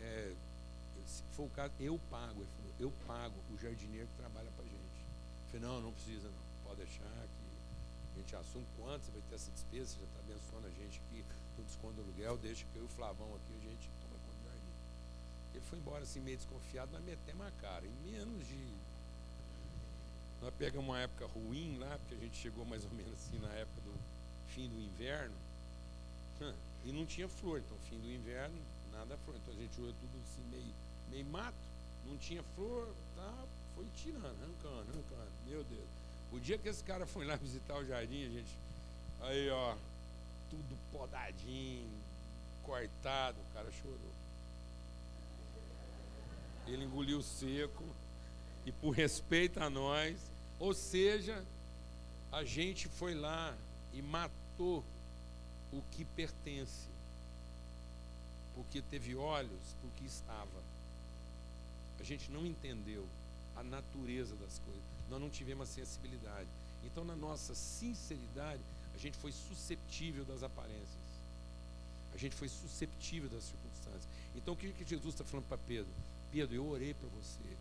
É, se for o caso, eu pago. Ele falou, eu pago o jardineiro que trabalha para gente. Eu falei, não, não precisa não pode deixar que a gente assume quanto você vai ter essa despesa, você já está abençoando a gente aqui, tudo desconto do aluguel, deixa que eu e o Flavão aqui, a gente toma conta jardim. Ele foi embora assim, meio desconfiado, mas metemos a cara. Em menos de. Nós pegamos uma época ruim lá, porque a gente chegou mais ou menos assim na época do fim do inverno. E não tinha flor, então fim do inverno, nada flor. Então a gente olhou tudo assim, meio, meio mato, não tinha flor, tá, foi tirando, arrancando, arrancando. Meu Deus. O dia que esse cara foi lá visitar o jardim, a gente. Aí, ó, tudo podadinho, cortado, o cara chorou. Ele engoliu seco e por respeito a nós, ou seja, a gente foi lá e matou o que pertence, porque teve olhos, porque estava. A gente não entendeu a natureza das coisas nós não tivemos a sensibilidade. Então, na nossa sinceridade, a gente foi susceptível das aparências. A gente foi susceptível das circunstâncias. Então, o que, Jesus está falando para Pedro? Pedro, eu orei para você.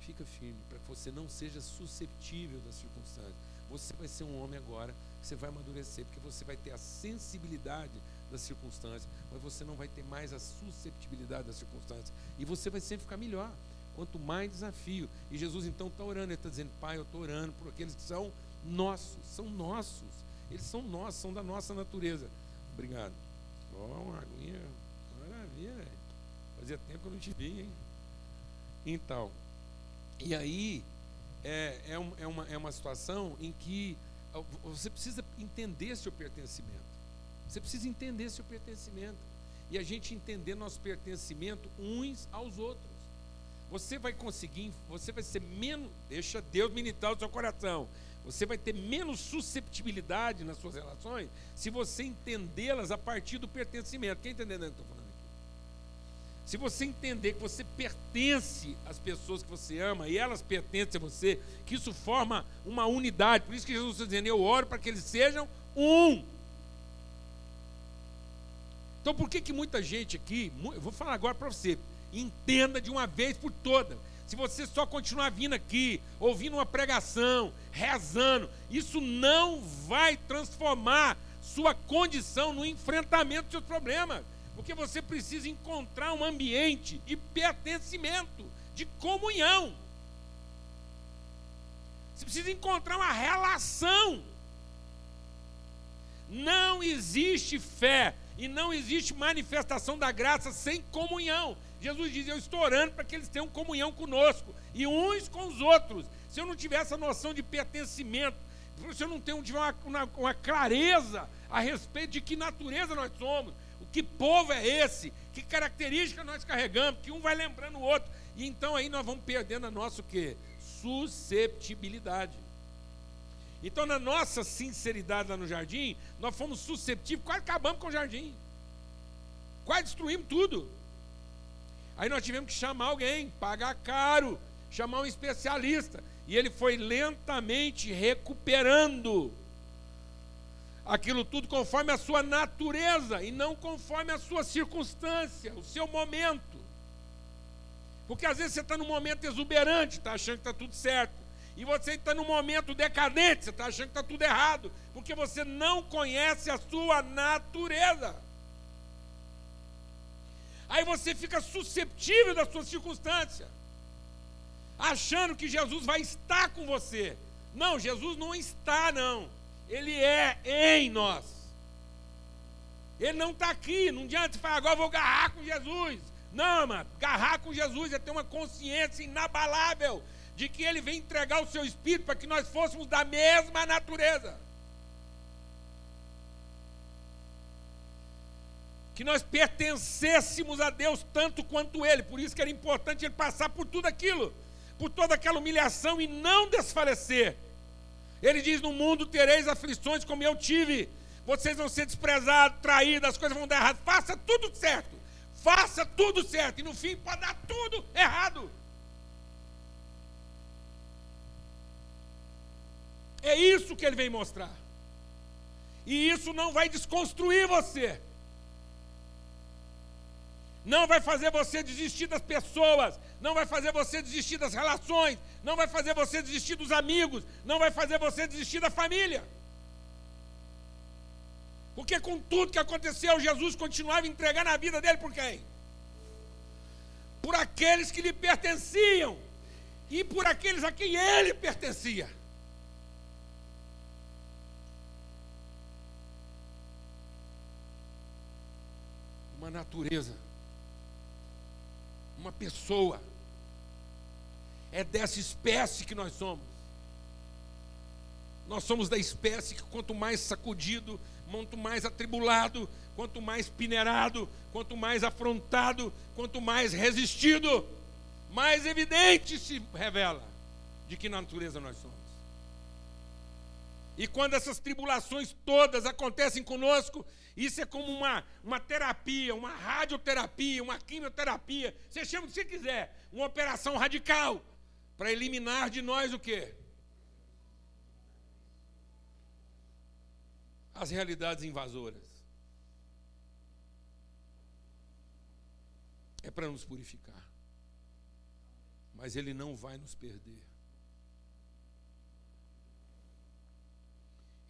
Fica firme, para que você não seja susceptível das circunstâncias. Você vai ser um homem agora, você vai amadurecer, porque você vai ter a sensibilidade das circunstâncias, mas você não vai ter mais a susceptibilidade das circunstâncias. E você vai sempre ficar melhor. Quanto mais desafio. E Jesus então está orando, ele está dizendo, Pai, eu estou orando por aqueles que são nossos, são nossos. Eles são nossos, são da nossa natureza. Obrigado. Ó, oh, uma aguinha. Maravilha, velho. Fazia tempo que eu não te vi, hein? Então, e aí é, é, é, uma, é uma situação em que você precisa entender seu pertencimento. Você precisa entender seu pertencimento. E a gente entender nosso pertencimento uns aos outros. Você vai conseguir, você vai ser menos, deixa Deus militar o seu coração. Você vai ter menos susceptibilidade nas suas relações se você entendê-las a partir do pertencimento. Quem entendendo o que eu estou falando aqui? Se você entender que você pertence às pessoas que você ama e elas pertencem a você, que isso forma uma unidade. Por isso que Jesus está dizendo: Eu oro para que eles sejam um. Então, por que, que muita gente aqui, eu vou falar agora para você, entenda de uma vez por todas. Se você só continuar vindo aqui, ouvindo uma pregação, rezando, isso não vai transformar sua condição no enfrentamento dos seus problemas. Porque você precisa encontrar um ambiente de pertencimento, de comunhão. Você precisa encontrar uma relação. Não existe fé e não existe manifestação da graça sem comunhão. Jesus diz: Eu estou orando para que eles tenham comunhão conosco e uns com os outros. Se eu não tiver essa noção de pertencimento, se eu não tenho, uma, uma, uma clareza a respeito de que natureza nós somos, o que povo é esse, que característica nós carregamos, que um vai lembrando o outro. E então aí nós vamos perdendo a nossa o quê? Susceptibilidade. Então, na nossa sinceridade lá no jardim, nós fomos susceptíveis, quase acabamos com o jardim. Quase destruímos tudo. Aí nós tivemos que chamar alguém, pagar caro, chamar um especialista. E ele foi lentamente recuperando aquilo tudo conforme a sua natureza e não conforme a sua circunstância, o seu momento. Porque às vezes você está num momento exuberante, está achando que está tudo certo. E você está num momento decadente, você está achando que está tudo errado. Porque você não conhece a sua natureza. Aí você fica susceptível da sua circunstância, achando que Jesus vai estar com você. Não, Jesus não está, não. Ele é em nós. Ele não está aqui. Não adianta falar, agora eu vou agarrar com Jesus. Não, mano. Agarrar com Jesus é ter uma consciência inabalável de que Ele vem entregar o seu espírito para que nós fôssemos da mesma natureza. Que nós pertencêssemos a Deus tanto quanto Ele. Por isso que era importante ele passar por tudo aquilo, por toda aquela humilhação e não desfalecer. Ele diz: No mundo tereis aflições como eu tive. Vocês vão ser desprezados, traídos, as coisas vão dar errado. Faça tudo certo. Faça tudo certo. E no fim pode dar tudo errado. É isso que ele vem mostrar. E isso não vai desconstruir você não vai fazer você desistir das pessoas, não vai fazer você desistir das relações, não vai fazer você desistir dos amigos, não vai fazer você desistir da família. Porque com tudo que aconteceu, Jesus continuava entregando a vida dele por quem? Por aqueles que lhe pertenciam e por aqueles a quem ele pertencia. Uma natureza uma pessoa. É dessa espécie que nós somos. Nós somos da espécie que quanto mais sacudido, quanto mais atribulado, quanto mais peneirado, quanto mais afrontado, quanto mais resistido, mais evidente se revela de que natureza nós somos. E quando essas tribulações todas acontecem conosco, isso é como uma, uma terapia, uma radioterapia, uma quimioterapia. Você chama o que você quiser. Uma operação radical para eliminar de nós o quê? As realidades invasoras. É para nos purificar. Mas Ele não vai nos perder.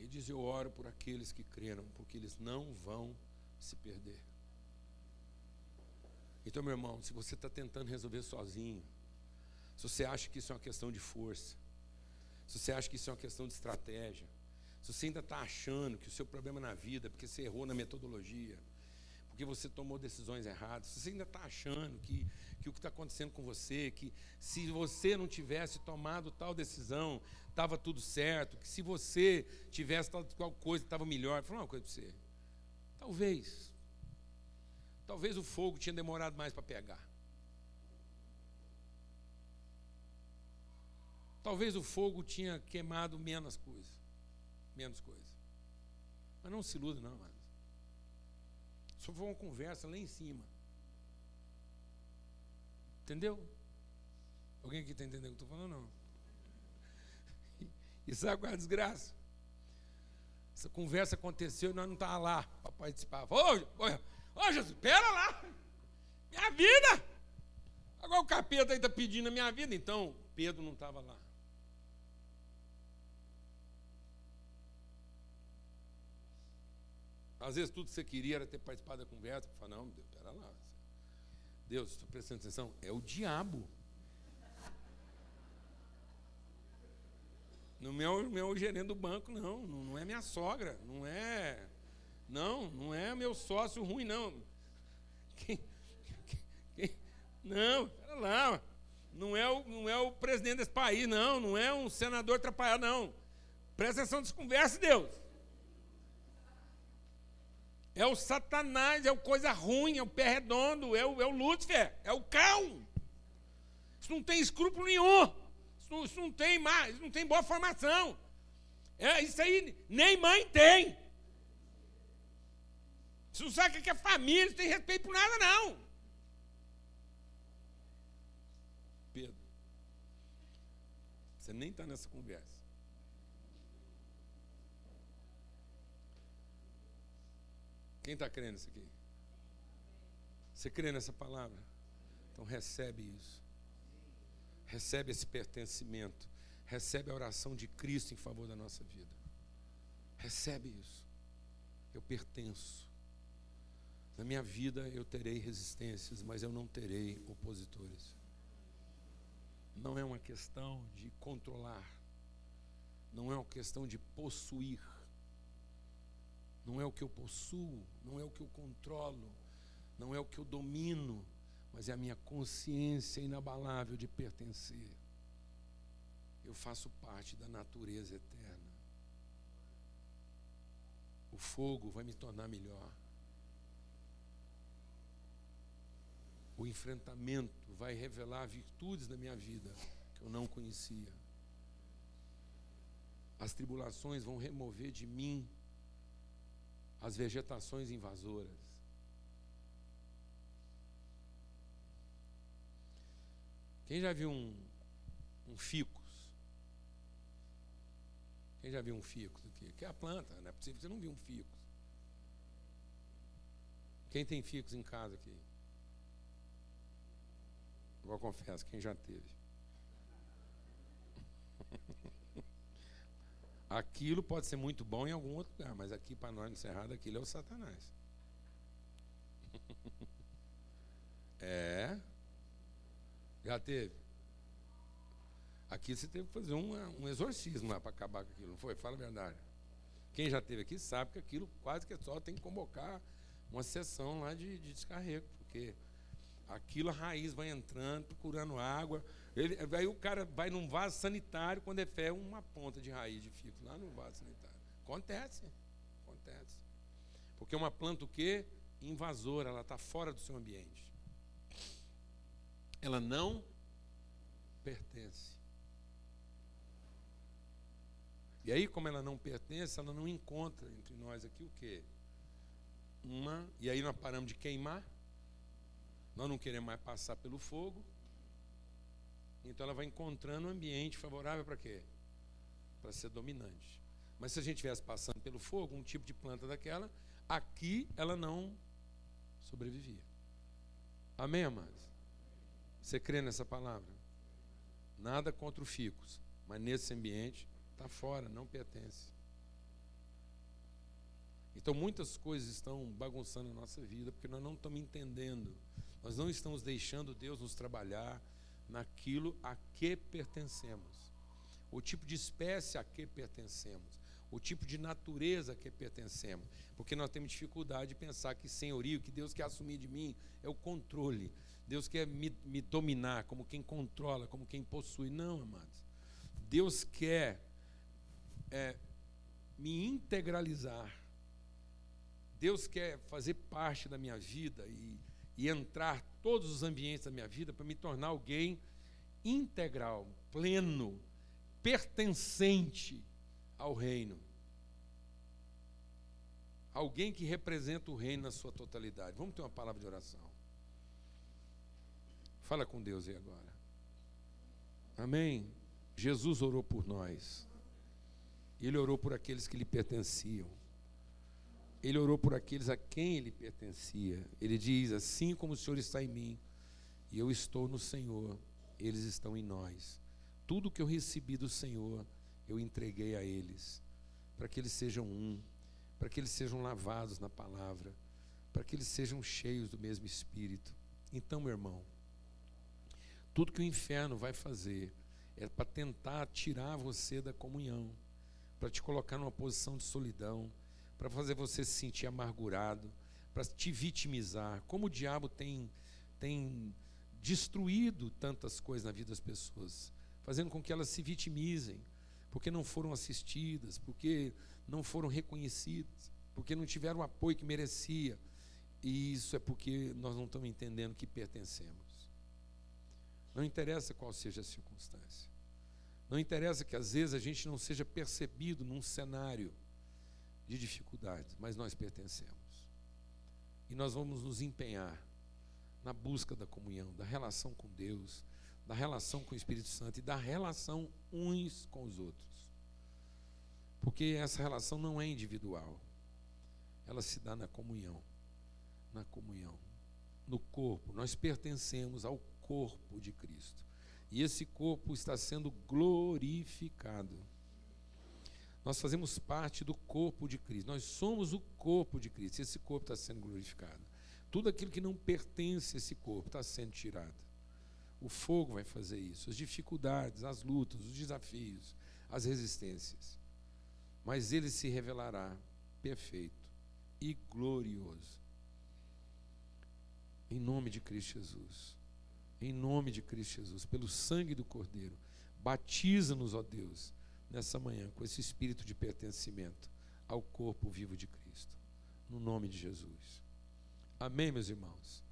Ele diz: Eu oro por aqueles que creram, porque eles não vão se perder. Então, meu irmão, se você está tentando resolver sozinho, se você acha que isso é uma questão de força, se você acha que isso é uma questão de estratégia, se você ainda está achando que o seu problema na vida é porque você errou na metodologia, porque você tomou decisões erradas, se você ainda está achando que, que o que está acontecendo com você, que se você não tivesse tomado tal decisão, estava tudo certo, que se você tivesse tal, tal coisa, estava melhor. Vou falar uma coisa para você. Talvez. Talvez o fogo tinha demorado mais para pegar. Talvez o fogo tinha queimado menos coisa. Menos coisa. Mas não se iluda, não, mano. Só foi uma conversa lá em cima. Entendeu? Alguém aqui está entendendo o que eu estou falando? Não. E sabe qual é a desgraça? Essa conversa aconteceu e nós não estávamos lá para participar. Ô, ô, ô, Jesus, pera lá. Minha vida. Agora o capeta está pedindo a minha vida. Então, Pedro não estava lá. Às vezes tudo que você queria era ter participado da conversa. Fala, não, pera lá. Deus, estou prestando atenção. É o diabo. Não é o meu gerente do banco, não. Não é minha sogra. Não é. Não, não é meu sócio ruim, não. Quem, quem, não, pera lá. Não é, o, não é o presidente desse país, não. Não é um senador atrapalhado, não. Presta atenção nessa conversa, Deus. É o Satanás, é o coisa ruim, é o pé redondo, é o, é o Lúcifer, é o cão. Isso não tem escrúpulo nenhum. Isso não, isso não tem mais, isso não tem boa formação. É, isso aí nem mãe tem. Você não sabe o que é família, não tem respeito por nada, não. Pedro, você nem está nessa conversa. Quem está crendo nisso aqui? Você crê nessa palavra? Então recebe isso. Recebe esse pertencimento. Recebe a oração de Cristo em favor da nossa vida. Recebe isso. Eu pertenço. Na minha vida eu terei resistências, mas eu não terei opositores. Não é uma questão de controlar. Não é uma questão de possuir não é o que eu possuo, não é o que eu controlo, não é o que eu domino, mas é a minha consciência inabalável de pertencer. Eu faço parte da natureza eterna. O fogo vai me tornar melhor. O enfrentamento vai revelar virtudes da minha vida que eu não conhecia. As tribulações vão remover de mim as vegetações invasoras. Quem já viu um, um ficus? Quem já viu um ficus aqui? Que é a planta, não é possível você não viu um ficus. Quem tem ficus em casa aqui? Vou confesso, quem já teve. Aquilo pode ser muito bom em algum outro lugar, mas aqui para nós no Cerrado, aquilo é o Satanás. é. Já teve. Aqui você teve que fazer um, um exorcismo para acabar com aquilo, não foi? Fala a verdade. Quem já teve aqui sabe que aquilo quase que só tem que convocar uma sessão lá de, de descarrego, porque aquilo a raiz vai entrando, procurando água. Ele, aí o cara vai num vaso sanitário quando é fé uma ponta de raiz de fico lá no vaso sanitário. Acontece. Acontece. Porque é uma planta o quê? Invasora, ela está fora do seu ambiente. Ela não pertence. E aí, como ela não pertence, ela não encontra entre nós aqui o quê? Uma, e aí nós paramos de queimar, nós não queremos mais passar pelo fogo, então ela vai encontrando um ambiente favorável para quê? Para ser dominante. Mas se a gente estivesse passando pelo fogo, um tipo de planta daquela, aqui ela não sobrevivia. Amém, amados? Você crê nessa palavra? Nada contra o ficus, mas nesse ambiente está fora, não pertence. Então muitas coisas estão bagunçando a nossa vida porque nós não estamos entendendo. Nós não estamos deixando Deus nos trabalhar naquilo a que pertencemos. O tipo de espécie a que pertencemos o tipo de natureza a que pertencemos. Porque nós temos dificuldade de pensar que senhorio, que Deus quer assumir de mim, é o controle. Deus quer me, me dominar como quem controla, como quem possui. Não, amados. Deus quer é, me integralizar. Deus quer fazer parte da minha vida e, e entrar todos os ambientes da minha vida para me tornar alguém integral, pleno, pertencente ao reino. Alguém que representa o reino na sua totalidade. Vamos ter uma palavra de oração. Fala com Deus aí agora. Amém. Jesus orou por nós. Ele orou por aqueles que lhe pertenciam. Ele orou por aqueles a quem ele pertencia. Ele diz: Assim como o Senhor está em mim e eu estou no Senhor, eles estão em nós. Tudo que eu recebi do Senhor, eu entreguei a eles, para que eles sejam um, para que eles sejam lavados na palavra, para que eles sejam cheios do mesmo Espírito. Então, meu irmão, tudo que o inferno vai fazer é para tentar tirar você da comunhão, para te colocar numa posição de solidão, para fazer você se sentir amargurado, para te vitimizar. Como o diabo tem, tem destruído tantas coisas na vida das pessoas, fazendo com que elas se vitimizem, porque não foram assistidas, porque não foram reconhecidas, porque não tiveram o apoio que merecia. E isso é porque nós não estamos entendendo que pertencemos. Não interessa qual seja a circunstância. Não interessa que às vezes a gente não seja percebido num cenário de dificuldades, mas nós pertencemos. E nós vamos nos empenhar na busca da comunhão, da relação com Deus, da relação com o Espírito Santo e da relação uns com os outros. Porque essa relação não é individual. Ela se dá na comunhão. Na comunhão. No corpo. Nós pertencemos ao corpo de Cristo. E esse corpo está sendo glorificado. Nós fazemos parte do corpo de Cristo. Nós somos o corpo de Cristo. Esse corpo está sendo glorificado. Tudo aquilo que não pertence a esse corpo está sendo tirado. O fogo vai fazer isso, as dificuldades, as lutas, os desafios, as resistências. Mas ele se revelará perfeito e glorioso. Em nome de Cristo Jesus. Em nome de Cristo Jesus, pelo sangue do Cordeiro, batiza-nos, ó Deus, nessa manhã com esse espírito de pertencimento ao corpo vivo de Cristo. No nome de Jesus. Amém, meus irmãos.